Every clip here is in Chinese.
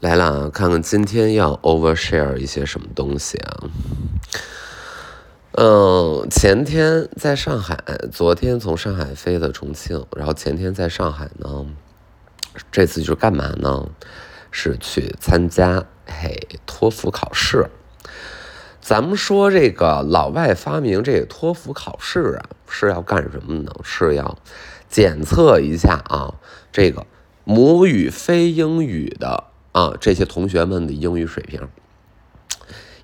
来了啊，看看今天要 overshare 一些什么东西啊？嗯，前天在上海，昨天从上海飞的重庆，然后前天在上海呢。这次就是干嘛呢？是去参加嘿托福考试。咱们说这个老外发明这个托福考试啊，是要干什么呢？是要检测一下啊，这个母语非英语的。啊，这些同学们的英语水平，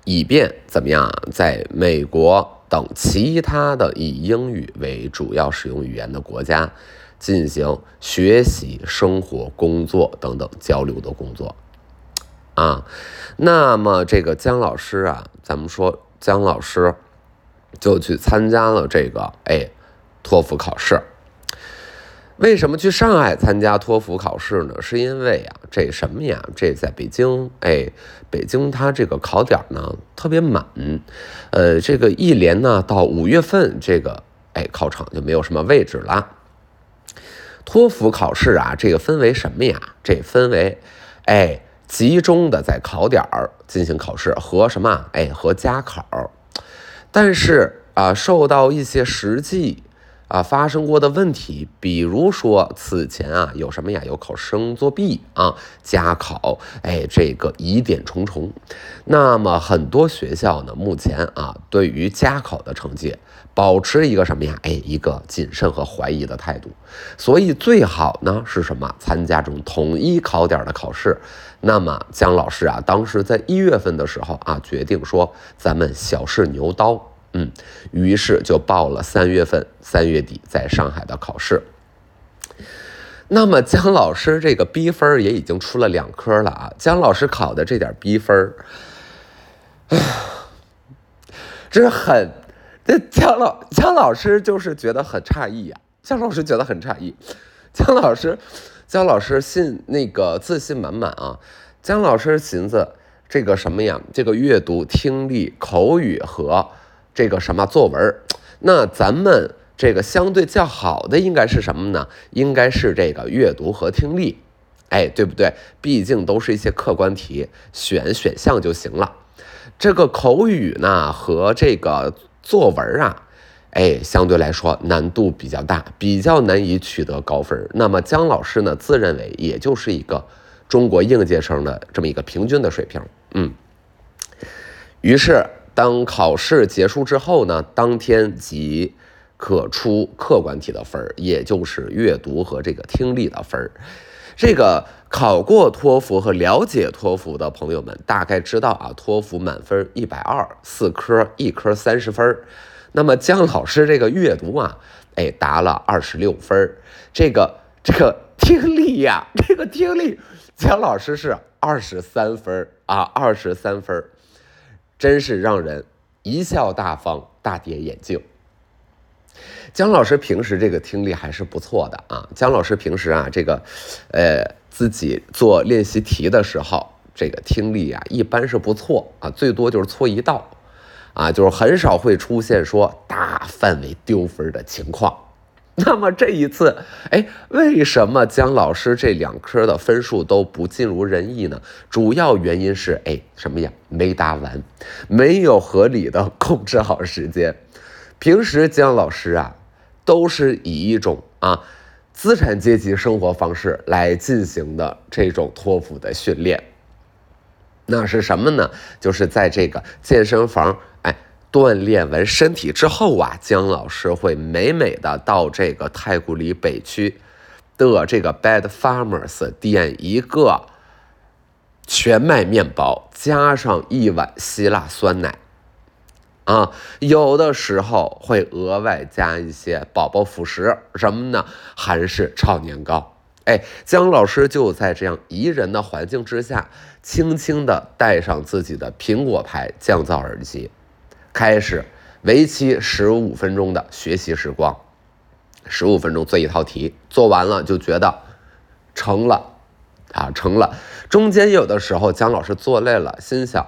以便怎么样，在美国等其他的以英语为主要使用语言的国家进行学习、生活、工作等等交流的工作。啊，那么这个姜老师啊，咱们说姜老师就去参加了这个哎托福考试。为什么去上海参加托福考试呢？是因为啊，这什么呀？这在北京，哎，北京它这个考点呢特别满，呃，这个一连呢到五月份，这个哎考场就没有什么位置了。托福考试啊，这个分为什么呀？这分为哎集中的在考点进行考试和什么？哎和加考，但是啊，受到一些实际。啊，发生过的问题，比如说此前啊有什么呀？有考生作弊啊，加考，哎，这个疑点重重。那么很多学校呢，目前啊对于加考的成绩保持一个什么呀？哎，一个谨慎和怀疑的态度。所以最好呢是什么？参加这种统一考点的考试。那么姜老师啊，当时在一月份的时候啊，决定说咱们小试牛刀。嗯，于是就报了三月份、三月底在上海的考试。那么姜老师这个 B 分也已经出了两科了啊！姜老师考的这点 B 分，哎呀，这是很，这姜老姜老师就是觉得很诧异呀。姜老师觉得很诧异，姜老师，姜老师信那个自信满满啊！姜老师寻思这个什么呀？这个阅读、听力、口语和。这个什么作文那咱们这个相对较好的应该是什么呢？应该是这个阅读和听力，哎，对不对？毕竟都是一些客观题，选选项就行了。这个口语呢和这个作文啊，哎，相对来说难度比较大，比较难以取得高分。那么姜老师呢，自认为也就是一个中国应届生的这么一个平均的水平，嗯，于是。当考试结束之后呢，当天即可出客观题的分儿，也就是阅读和这个听力的分儿。这个考过托福和了解托福的朋友们大概知道啊，托福满分一百二，四科一科三十分。那么姜老师这个阅读啊，哎，答了二十六分。这个这个听力呀，这个听力，姜老师是二十三分啊，二十三分。真是让人贻笑大方，大跌眼镜。姜老师平时这个听力还是不错的啊。姜老师平时啊，这个，呃，自己做练习题的时候，这个听力啊，一般是不错啊，最多就是错一道，啊，就是很少会出现说大范围丢分的情况。那么这一次，哎，为什么姜老师这两科的分数都不尽如人意呢？主要原因是，哎，什么呀？没答完，没有合理的 控制好时间。平时姜老师啊，都是以一种啊资产阶级生活方式来进行的这种托福的训练。那是什么呢？就是在这个健身房。锻炼完身体之后啊，姜老师会美美的到这个太古里北区的这个 Bad Farmers 点一个全麦面包，加上一碗希腊酸奶，啊，有的时候会额外加一些宝宝辅食，什么呢？韩式炒年糕。哎，姜老师就在这样宜人的环境之下，轻轻的戴上自己的苹果牌降噪耳机。开始为期十五分钟的学习时光，十五分钟做一套题，做完了就觉得成了啊，成了。中间有的时候姜老师做累了，心想：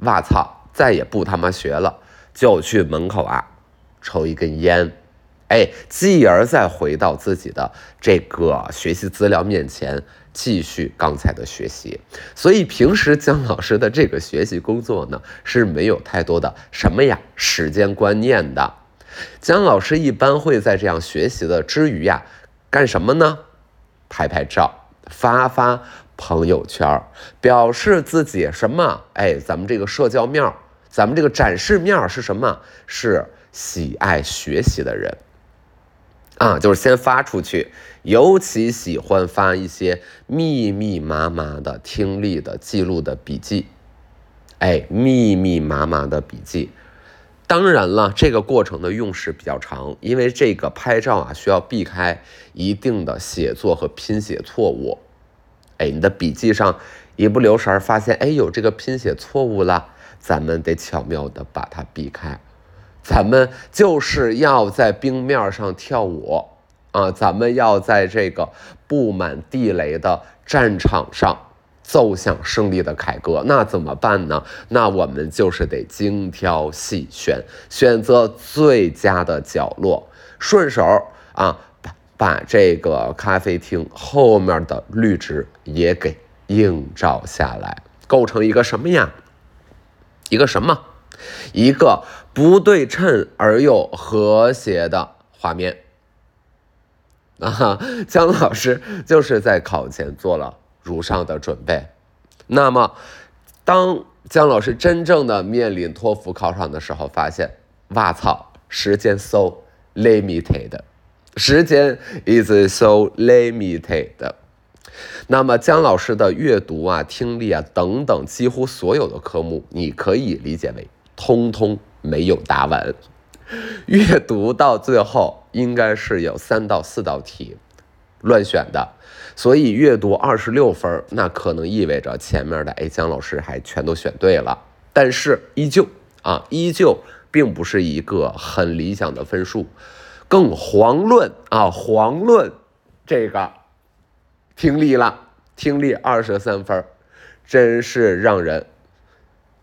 哇操，再也不他妈学了，就去门口啊抽一根烟，哎，继而再回到自己的这个学习资料面前继续刚才的学习。所以平时姜老师的这个学习工作呢是没有太多的什么呀时间观念的。姜老师一般会在这样学习的之余呀，干什么呢？拍拍照，发发朋友圈，表示自己什么？哎，咱们这个社交面，咱们这个展示面是什么？是喜爱学习的人。啊，就是先发出去，尤其喜欢发一些密密麻麻的听力的记录的笔记，哎，密密麻麻的笔记。当然了，这个过程的用时比较长，因为这个拍照啊需要避开一定的写作和拼写错误。哎，你的笔记上一不留神发现，哎，有这个拼写错误了，咱们得巧妙的把它避开。咱们就是要在冰面上跳舞啊！咱们要在这个布满地雷的战场上奏响胜利的凯歌。那怎么办呢？那我们就是得精挑细选，选择最佳的角落，顺手啊把这个咖啡厅后面的绿植也给映照下来，构成一个什么呀？一个什么？一个不对称而又和谐的画面 啊！姜老师就是在考前做了如上的准备。那么，当姜老师真正的面临托福考场的时候，发现，哇操，时间 so limited，时间 is so limited。那么，姜老师的阅读啊、听力啊等等，几乎所有的科目，你可以理解为。通通没有答完，阅读到最后应该是有三到四道题乱选的，所以阅读二十六分，那可能意味着前面的哎江老师还全都选对了，但是依旧啊，依旧并不是一个很理想的分数，更遑论啊遑论这个听力了，听力二十三分，真是让人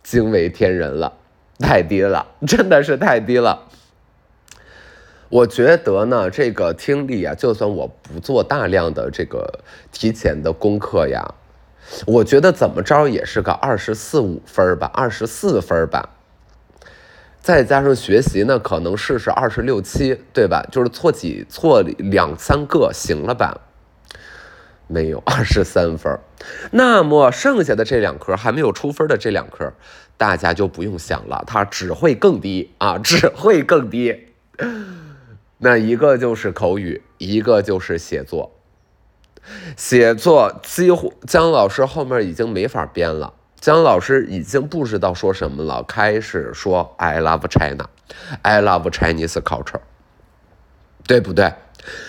惊为天人了。太低了，真的是太低了。我觉得呢，这个听力啊，就算我不做大量的这个提前的功课呀，我觉得怎么着也是个二十四五分吧，二十四分吧。再加上学习呢，可能试试二十六七，对吧？就是错几错两三个行了吧？没有 二十三分，那么剩下的这两科还没有出分的这两科。大家就不用想了，它只会更低啊，只会更低。那一个就是口语，一个就是写作。写作几乎姜老师后面已经没法编了，姜老师已经不知道说什么了，开始说 I love China，I love Chinese culture，对不对？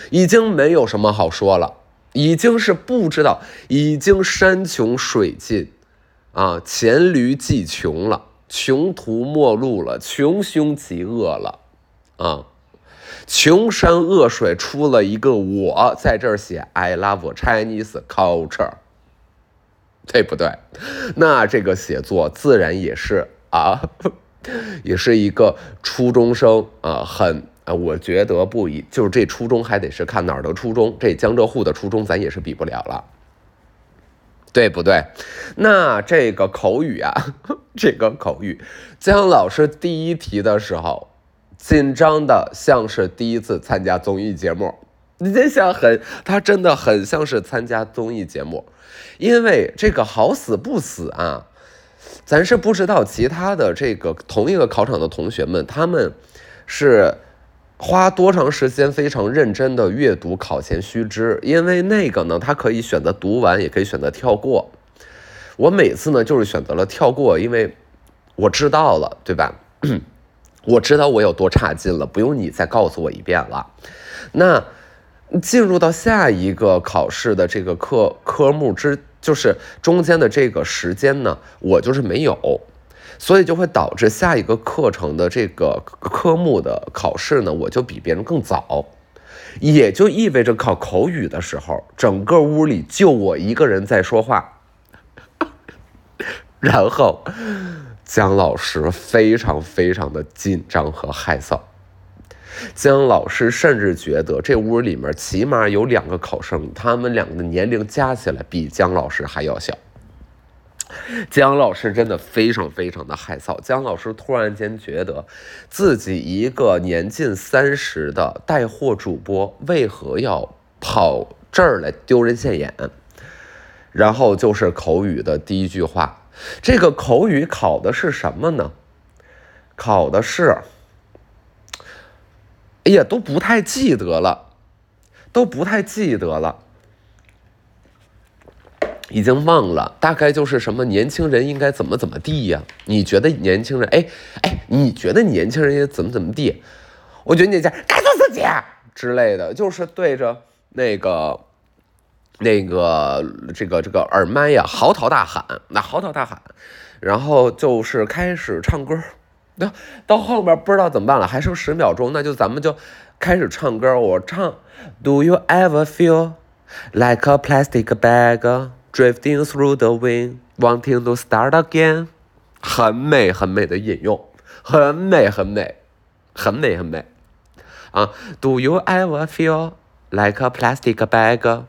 已经没有什么好说了，已经是不知道，已经山穷水尽。啊，黔驴技穷了，穷途末路了，穷凶极恶了，啊，穷山恶水出了一个我在这儿写 I love Chinese culture，对不对？那这个写作自然也是啊，也是一个初中生啊，很啊，我觉得不一，就是这初中还得是看哪儿的初中，这江浙沪的初中咱也是比不了了。对不对？那这个口语啊，这个口语，姜老师第一题的时候，紧张的像是第一次参加综艺节目。你这想，很，他真的很像是参加综艺节目，因为这个好死不死啊，咱是不知道其他的这个同一个考场的同学们，他们是。花多长时间非常认真的阅读考前须知，因为那个呢，他可以选择读完，也可以选择跳过。我每次呢就是选择了跳过，因为我知道了，对吧？我知道我有多差劲了，不用你再告诉我一遍了。那进入到下一个考试的这个科科目之，就是中间的这个时间呢，我就是没有。所以就会导致下一个课程的这个科目的考试呢，我就比别人更早，也就意味着考口语的时候，整个屋里就我一个人在说话，然后姜老师非常非常的紧张和害臊，姜老师甚至觉得这屋里面起码有两个考生，他们两个的年龄加起来比姜老师还要小。姜老师真的非常非常的害臊。姜老师突然间觉得，自己一个年近三十的带货主播，为何要跑这儿来丢人现眼？然后就是口语的第一句话，这个口语考的是什么呢？考的是，哎呀，都不太记得了，都不太记得了。已经忘了，大概就是什么年轻人应该怎么怎么地呀？你觉得年轻人，哎哎，你觉得年轻人应该怎么怎么地？我觉得你家该做自己之类的，就是对着那个那个这个这个耳麦呀嚎啕大喊，那嚎啕大喊，然后就是开始唱歌。那到后面不知道怎么办了，还剩十秒钟，那就咱们就开始唱歌。我唱，Do you ever feel like a plastic bag？Drifting through the wind, wanting to start again，很美很美的引用，很美很美，很美很美啊！Do you ever feel like a plastic bag?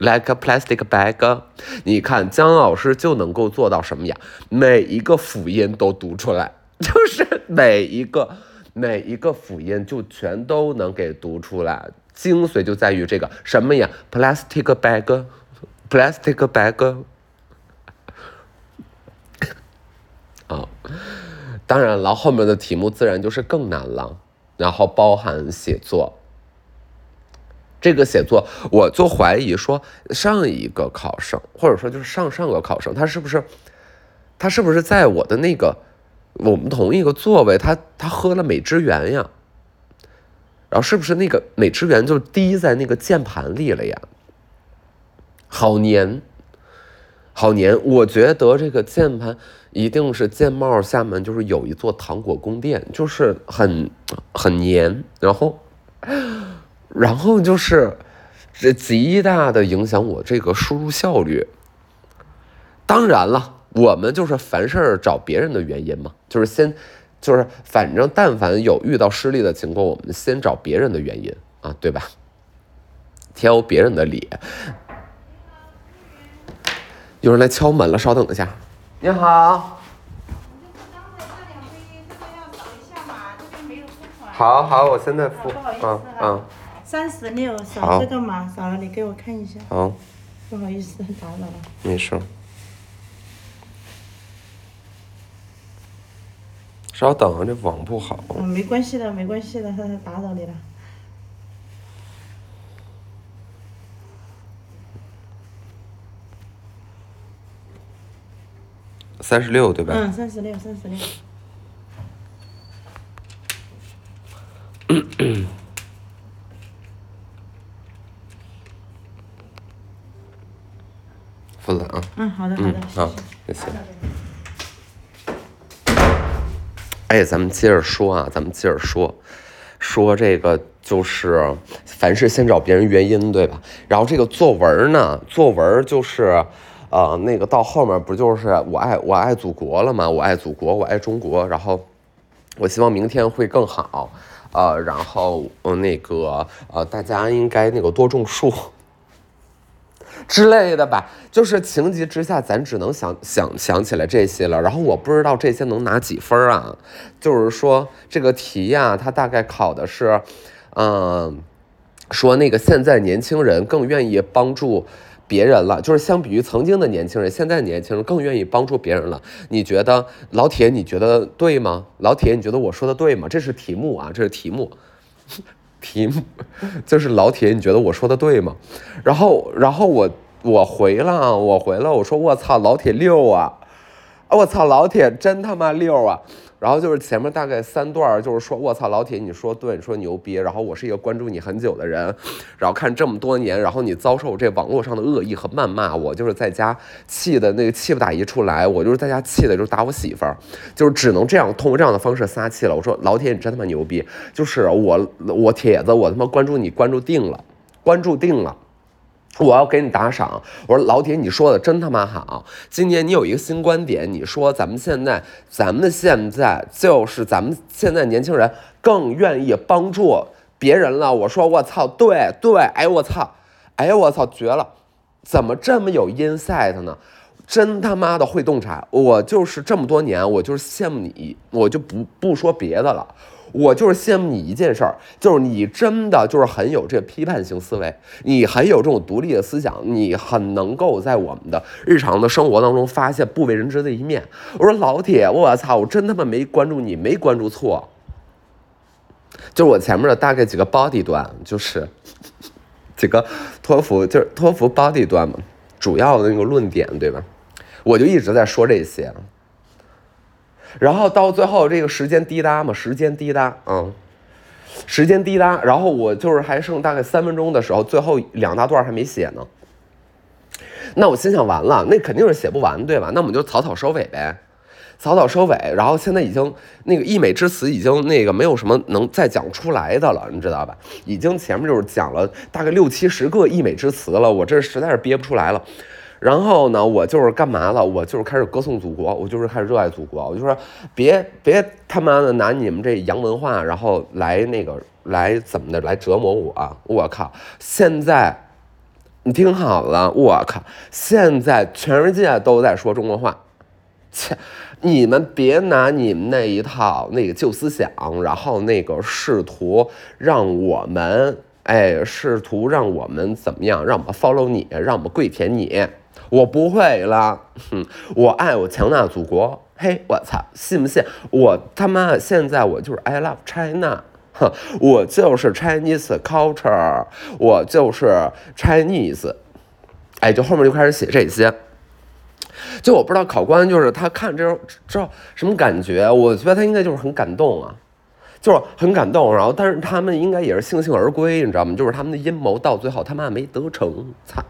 Like a plastic bag？你看姜老师就能够做到什么呀？每一个辅音都读出来，就是每一个每一个辅音就全都能给读出来。精髓就在于这个什么呀？Plastic bag。Plastic bag，啊，当然了，后面的题目自然就是更难了，然后包含写作。这个写作，我就怀疑说，上一个考生，或者说就是上上个考生，他是不是，他是不是在我的那个我们同一个座位，他他喝了美汁源呀？然后是不是那个美汁源就滴在那个键盘里了呀？好黏，好黏！我觉得这个键盘一定是键帽下面就是有一座糖果宫殿，就是很很黏，然后，然后就是这极大的影响我这个输入效率。当然了，我们就是凡事找别人的原因嘛，就是先就是反正但凡有遇到失利的情况，我们先找别人的原因啊，对吧？挑别人的理。有人来敲门了，稍等一下。你好。好好，我现在付。嗯嗯。三十六，扫这个码，扫了你给我看一下。好。不好意思，打扰了。没事。稍等，这网不好。嗯，没关系的，没关系的，打扰你了。三十六对吧？嗯，三十六，三十六。付了啊。嗯，好的，好的，好，谢谢。哎，咱们接着说啊，咱们接着说，说这个就是凡事先找别人原因，对吧？然后这个作文呢，作文就是。呃，那个到后面不就是我爱我爱祖国了吗？我爱祖国，我爱中国。然后，我希望明天会更好。呃，然后呃那个呃，大家应该那个多种树之类的吧。就是情急之下，咱只能想想想起来这些了。然后我不知道这些能拿几分啊？就是说这个题呀，它大概考的是，嗯，说那个现在年轻人更愿意帮助。别人了，就是相比于曾经的年轻人，现在年轻人更愿意帮助别人了。你觉得老铁，你觉得对吗？老铁，你觉得我说的对吗？这是题目啊，这是题目，题目 就是老铁，你觉得我说的对吗？然后，然后我我回了，我回了，我说我操，老铁六啊，我操，老铁真他妈六啊！然后就是前面大概三段，就是说，我操，老铁，你说对，你说牛逼。然后我是一个关注你很久的人，然后看这么多年，然后你遭受这网络上的恶意和谩骂，我就是在家气的那个气不打一处来，我就是在家气的，就是打我媳妇儿，就是只能这样通过这样的方式撒气了。我说老铁，你真他妈牛逼，就是我我铁子，我他妈关注你关注定了，关注定了。我要给你打赏。我说老铁，你说的真他妈好。今年你有一个新观点，你说咱们现在，咱们现在就是咱们现在年轻人更愿意帮助别人了。我说我操，对对，哎我操，哎我操，绝了！怎么这么有 insight 呢？真他妈的会洞察！我就是这么多年，我就是羡慕你，我就不不说别的了。我就是羡慕你一件事儿，就是你真的就是很有这批判性思维，你很有这种独立的思想，你很能够在我们的日常的生活当中发现不为人知的一面。我说老铁，我操，我真他妈没关注你，没关注错。就是我前面的大概几个 body 段，就是几个托福，就是托福 body 段嘛，主要的那个论点，对吧？我就一直在说这些。然后到最后这个时间滴答嘛，时间滴答，嗯，时间滴答。然后我就是还剩大概三分钟的时候，最后两大段还没写呢。那我心想完了，那肯定是写不完，对吧？那我们就草草收尾呗，草草收尾。然后现在已经那个溢美之词已经那个没有什么能再讲出来的了，你知道吧？已经前面就是讲了大概六七十个溢美之词了，我这实在是憋不出来了。然后呢，我就是干嘛了？我就是开始歌颂祖国，我就是开始热爱祖国。我就说，别别他妈的拿你们这洋文化，然后来那个来怎么的来折磨我？我靠！现在你听好了，我靠！现在全世界都在说中国话，切！你们别拿你们那一套那个旧思想，然后那个试图让我们哎，试图让我们怎么样？让我们 follow 你，让我们跪舔你。我不会了，哼！我爱我强大祖国，嘿，我操，信不信？我他妈现在我就是 I love China，哼，我就是 Chinese culture，我就是 Chinese，哎，就后面就开始写这些，就我不知道考官就是他看这知道什么感觉，我觉得他应该就是很感动啊。就是很感动，然后但是他们应该也是悻悻而归，你知道吗？就是他们的阴谋到最后他妈没得逞，操！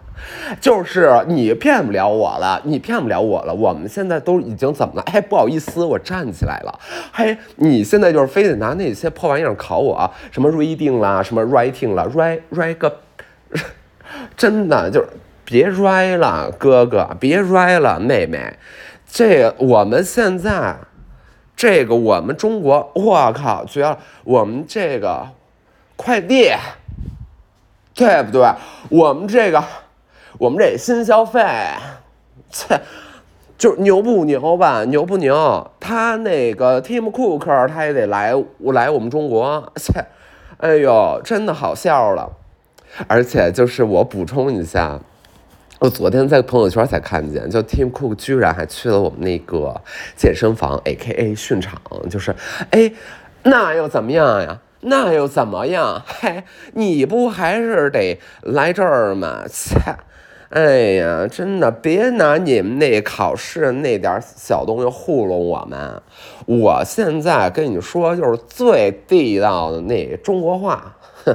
就是你骗不了我了，你骗不了我了。我们现在都已经怎么了？哎，不好意思，我站起来了。嘿，你现在就是非得拿那些破玩意儿考我，什么 reading 啦，什么 writing 啦，write write 个，真的就是别 write 了，哥哥，别 write 了，妹妹，这我们现在。这个我们中国，我靠，绝了！我们这个快递，对不对？我们这个，我们这新消费，切，就牛不牛吧？牛不牛？他那个 Tim Cook 他也得来来我们中国，切，哎呦，真的好笑了。而且就是我补充一下。我昨天在朋友圈才看见，就 Tim Cook 居然还去了我们那个健身房，A.K.A 训场，就是，哎，那又怎么样呀？那又怎么样？嘿，你不还是得来这儿吗？切，哎呀，真的，别拿你们那考试那点小东西糊弄我们。我现在跟你说，就是最地道的那中国话，哼，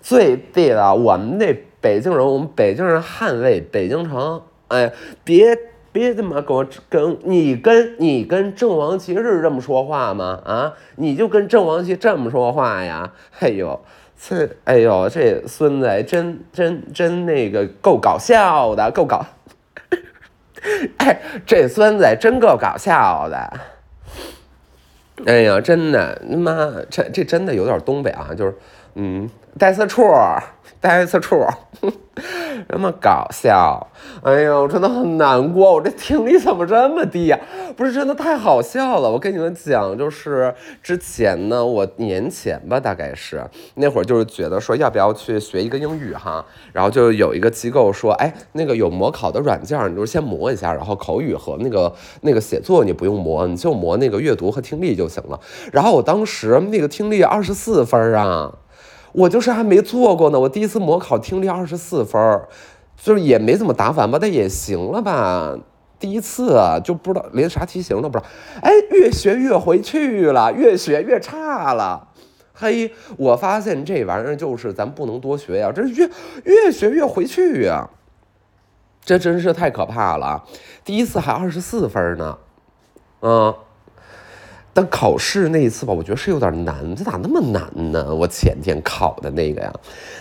最地道，我们那。北京人，我们北京人捍卫北京城。哎，别别他妈跟我跟你跟你跟郑王骑是这么说话吗？啊，你就跟郑王骑这么说话呀？哎呦，这哎呦，这孙子真真真那个够搞笑的，够搞。哎，这孙子真够搞笑的。哎呀，真的，他妈这这真的有点东北啊，就是嗯，带色处。带一次处，这么搞笑，哎呦，真的很难过，我这听力怎么这么低呀？不是真的太好笑了。我跟你们讲，就是之前呢，我年前吧，大概是那会儿，就是觉得说要不要去学一个英语哈，然后就有一个机构说，哎，那个有模考的软件，你就先磨一下，然后口语和那个那个写作你不用磨，你就磨那个阅读和听力就行了。然后我当时那个听力二十四分啊。我就是还没做过呢，我第一次模考听力二十四分，就是也没怎么答反吧，但也行了吧。第一次就不知道连啥题型都不知道，哎，越学越回去了，越学越差了。嘿，我发现这玩意儿就是咱不能多学呀，这越越学越回去呀，这真是太可怕了。第一次还二十四分呢，嗯。但考试那一次吧，我觉得是有点难，这咋那么难呢？我前天考的那个呀，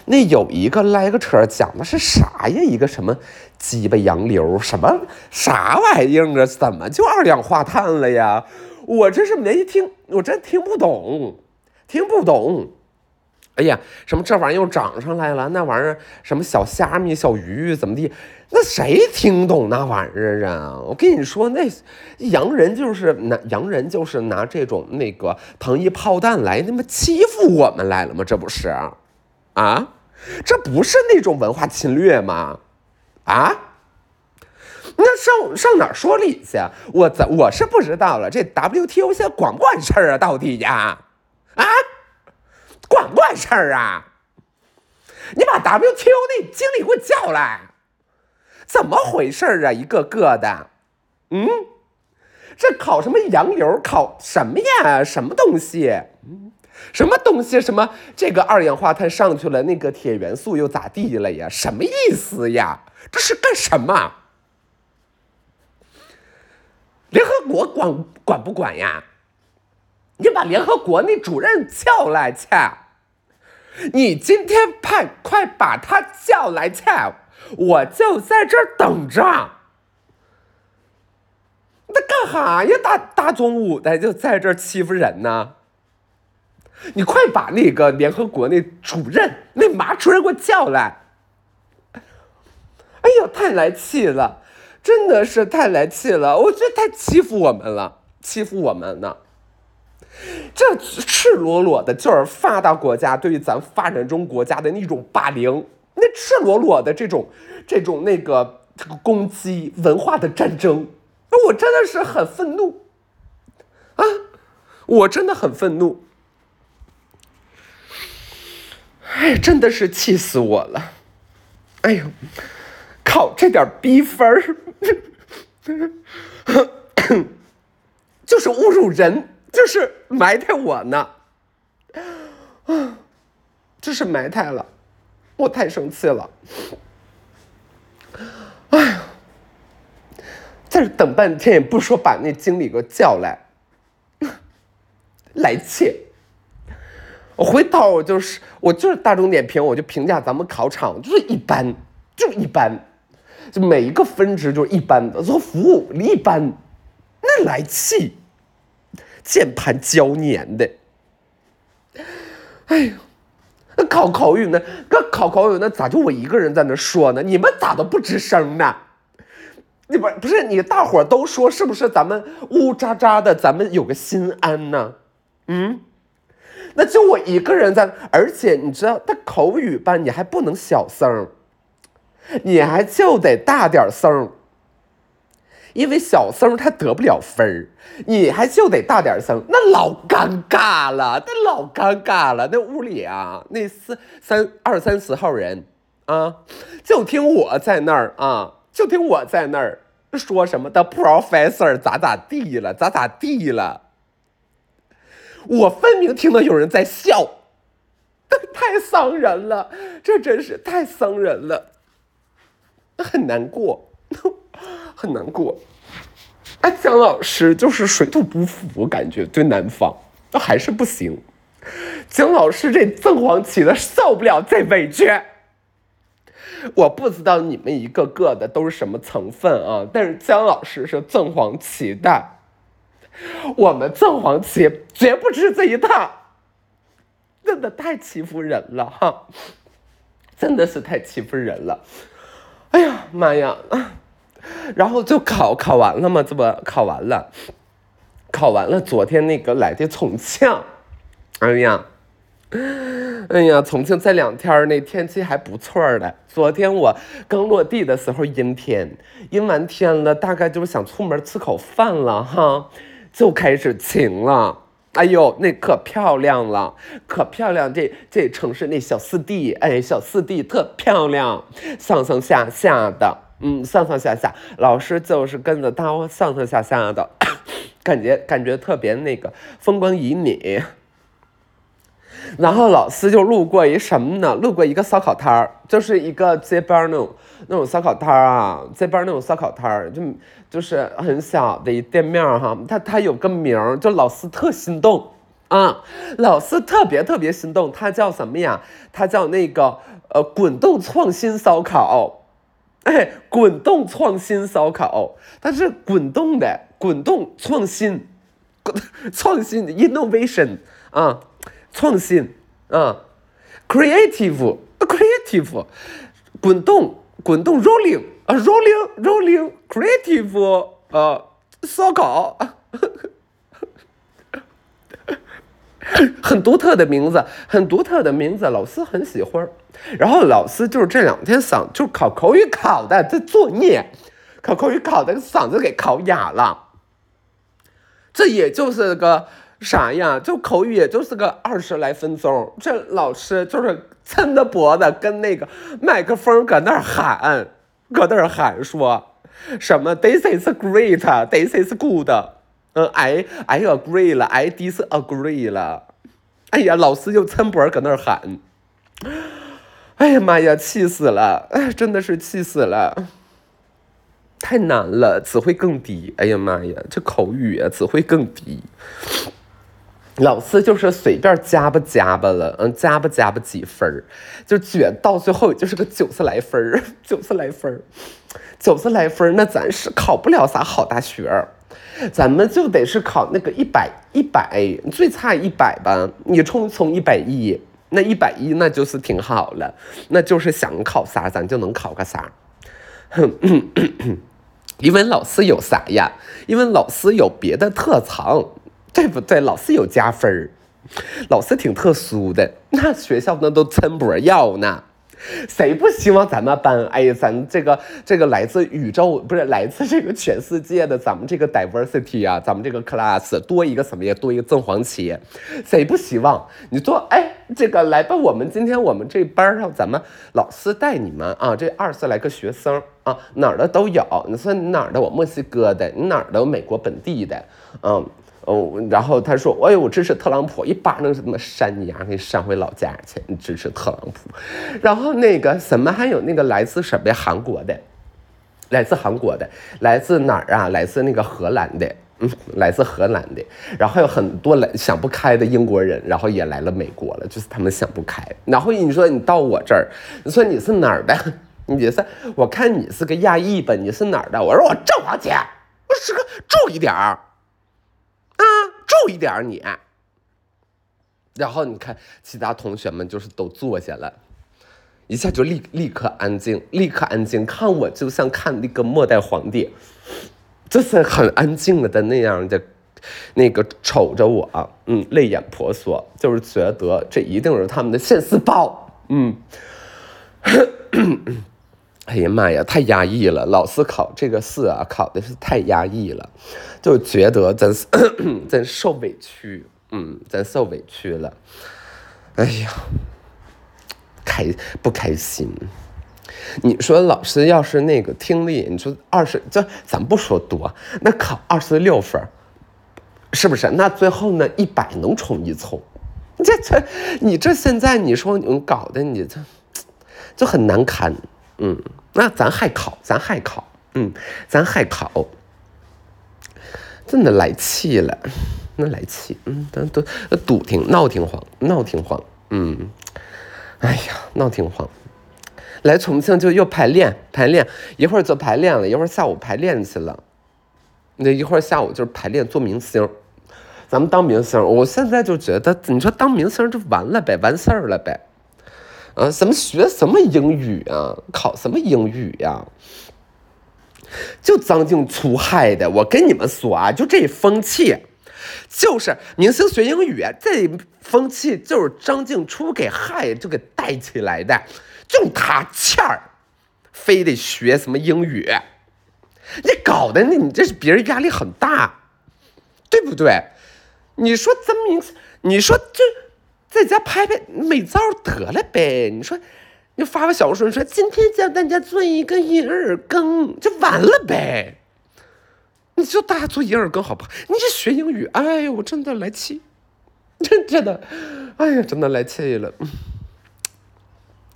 那有一个 lecture 讲的是啥呀？一个什么鸡巴洋流，什么啥玩意儿啊？怎么就二氧化碳了呀？我这是没听，我真听不懂，听不懂。哎呀，什么这玩意儿又涨上来了？那玩意儿什么小虾米、小鱼怎么地？那谁听懂那玩意儿啊？我跟你说，那洋人就是拿洋人就是拿这种那个糖衣炮弹来那么欺负我们来了吗？这不是啊？这不是那种文化侵略吗？啊？那上上哪儿说理去？我怎我是不知道了。这 WTO 现在管不管事儿啊？到底呀？啊？管不管事儿啊？你把 WTO 那经理给我叫来，怎么回事啊？一个个的，嗯，这考什么洋流？考什么呀？什么东西？什么东西？什么这个二氧化碳上去了，那个铁元素又咋地了呀？什么意思呀？这是干什么？联合国管管不管呀？你把联合国那主任叫来去。你今天派快把他叫来去，我就在这儿等着。那干哈呀？大大中午的就在这儿欺负人呢？你快把那个联合国那主任那马主任给我叫来！哎呦，太来气了，真的是太来气了！我觉得太欺负我们了，欺负我们呢。这赤裸裸的就是发达国家对于咱发展中国家的那种霸凌，那赤裸裸的这种这种那个这个攻击文化的战争，我真的是很愤怒啊！我真的很愤怒，哎，真的是气死我了！哎呦，靠，这点逼分儿，就是侮辱人。就是埋汰我呢，啊，就是埋汰了，我太生气了，哎呀，在这等半天也不说把那经理给我叫来，来气！我回头我就是我就是大众点评，我就评价咱们考场就是一般，就一般，就每一个分值就是一般的，做服务一般，那来气！键盘胶粘的，哎呦，那考口语呢？那考口语那咋就我一个人在那说呢？你们咋都不吱声呢？你不不是你大伙都说是不是？咱们呜喳喳的，咱们有个心安呢？嗯，那就我一个人在，而且你知道，那口语班你还不能小声，你还就得大点声。因为小声他得不了分儿，你还就得大点声，那老尴尬了，那老尴尬了。那屋里啊，那四三二三十号人啊，就听我在那儿啊，就听我在那儿说什么的 professor 咋咋地了，咋咋地了。我分明听到有人在笑，太伤人了，这真是太伤人了，很难过。很难过，哎，姜老师就是水土不服，我感觉对南方，那还是不行。姜老师这正黄旗的受不了这委屈，我不知道你们一个个的都是什么成分啊，但是姜老师是正黄旗的，我们正黄旗绝不吃这一套，真的太欺负人了哈，真的是太欺负人了，哎呀妈呀！然后就考考完了嘛，这不考完了，考完了。昨天那个来的重庆，哎呀，哎呀，重庆这两天那天气还不错的。昨天我刚落地的时候阴天，阴完天了，大概就是想出门吃口饭了哈，就开始晴了。哎呦，那可漂亮了，可漂亮！这这城市那小四弟，哎，小四弟特漂亮，上上下下的。嗯，上上下下，老师就是跟着他上上下下的，感觉感觉特别那个风光旖旎。然后老师就路过一什么呢？路过一个烧烤摊儿，就是一个街边那种那种烧烤摊儿啊，街边那种烧烤摊儿，就就是很小的一店面哈。他他有个名儿，就老师特心动啊，老师特别特别心动，他叫什么呀？他叫那个呃滚动创新烧烤。哎，滚动创新烧烤，它是滚动的，滚动创新，创新 innovation 啊，创新啊，creative creative，滚动滚动 rolling 啊 rolling rolling creative 啊烧烤。呵呵 很独特的名字，很独特的名字，老师很喜欢。然后老师就是这两天嗓就考口语考的这作业，考口语考的嗓子给考哑了。这也就是个啥呀？就口语也就是个二十来分钟。这老师就是抻着脖子跟那个麦克风搁那儿喊，搁那儿喊说什么？This is great，This is good。嗯，I I agree 了，I disagree 了。哎呀，老师就抻脖搁那儿喊。哎呀妈呀，气死了！哎，真的是气死了。太难了，只会更低。哎呀妈呀，这口语啊，只会更低。老师就是随便加吧加吧了，嗯，加吧加吧几分儿，就卷到最后就是个九十来分儿，九十来分儿，九十来分儿，那咱是考不了啥好大学。咱们就得是考那个一百一百，最差一百吧。你冲从一百一，那一百一那就是挺好了，那就是想考啥咱就能考个啥。因为老师有啥呀？因为老师有别的特长，对不对？老师有加分儿，老师挺特殊的，那学校那都抻脖要呢。谁不希望咱们班？哎，咱这个这个来自宇宙，不是来自这个全世界的咱们这个 diversity 啊，咱们这个 class 多一个什么呀？多一个正黄旗，谁不希望？你说，哎，这个来吧，我们今天我们这班上，咱们老师带你们啊，这二十来个学生啊，哪儿的都有。你说你哪儿的？我墨西哥的，你哪儿的？美国本地的，嗯。哦，然后他说：“哎呦，我支持特朗普，一巴掌什么扇你啊，给你扇回老家去。你支持特朗普，然后那个什么，还有那个来自什么韩国的，来自韩国的，来自哪儿啊？来自那个荷兰的，嗯，来自荷兰的。然后有很多来想不开的英国人，然后也来了美国了，就是他们想不开。然后你说你到我这儿，你说你是哪儿的？你是我看你是个亚裔吧？你是哪儿的？我说我正黄旗，我是个注意点儿。”注意点你，然后你看其他同学们就是都坐下了，一下就立立刻安静，立刻安静，看我就像看那个末代皇帝，就是很安静的那样的，那个瞅着我，嗯，泪眼婆娑，就是觉得这一定是他们的现世报，嗯。哎呀妈呀，太压抑了！老师考这个试啊，考的是太压抑了，就觉得真是 真受委屈，嗯，真受委屈了。哎呀，开不开心？你说老师要是那个听力，你说二十，这咱不说多，那考二十六分，是不是？那最后呢，一百能冲一冲？这这，你这现在你说你搞的，你这就很难堪。嗯，那咱还考，咱还考，嗯，咱还考，真的来气了，那来气，嗯，都都堵挺闹挺慌，闹挺慌，嗯，哎呀，闹挺慌，来重庆就又排练，排练，一会儿就排练了，一会儿下午排练去了，那一会儿下午就是排练做明星，咱们当明星，我现在就觉得，你说当明星就完了呗，完事儿了呗。啊，什么学什么英语啊？考什么英语呀？就张静初害的。我跟你们说啊，就这风气，就是明星学英语这风气，就是张静初给害，就给带起来的。就他欠儿，非得学什么英语，你搞的那，你这是别人压力很大，对不对？你说真明星，你说这。在家拍拍美照得了呗，你说，你发个小说说今天教大家做一个银耳羹，就完了呗。你就大家做银耳羹好不好？你这学英语，哎呦，我真的来气。真 真的，哎呀，真的来气了，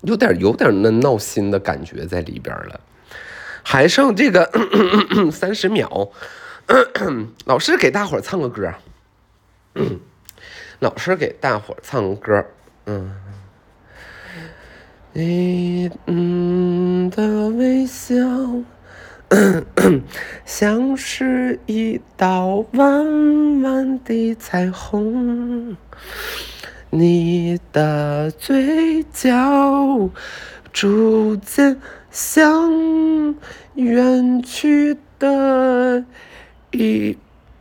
有点有点那闹心的感觉在里边了。还剩这个三十秒，老师给大伙儿唱个歌。老师给大伙儿唱个歌，嗯。你的微笑，像是一道弯弯的彩虹。你的嘴角逐渐向远去的一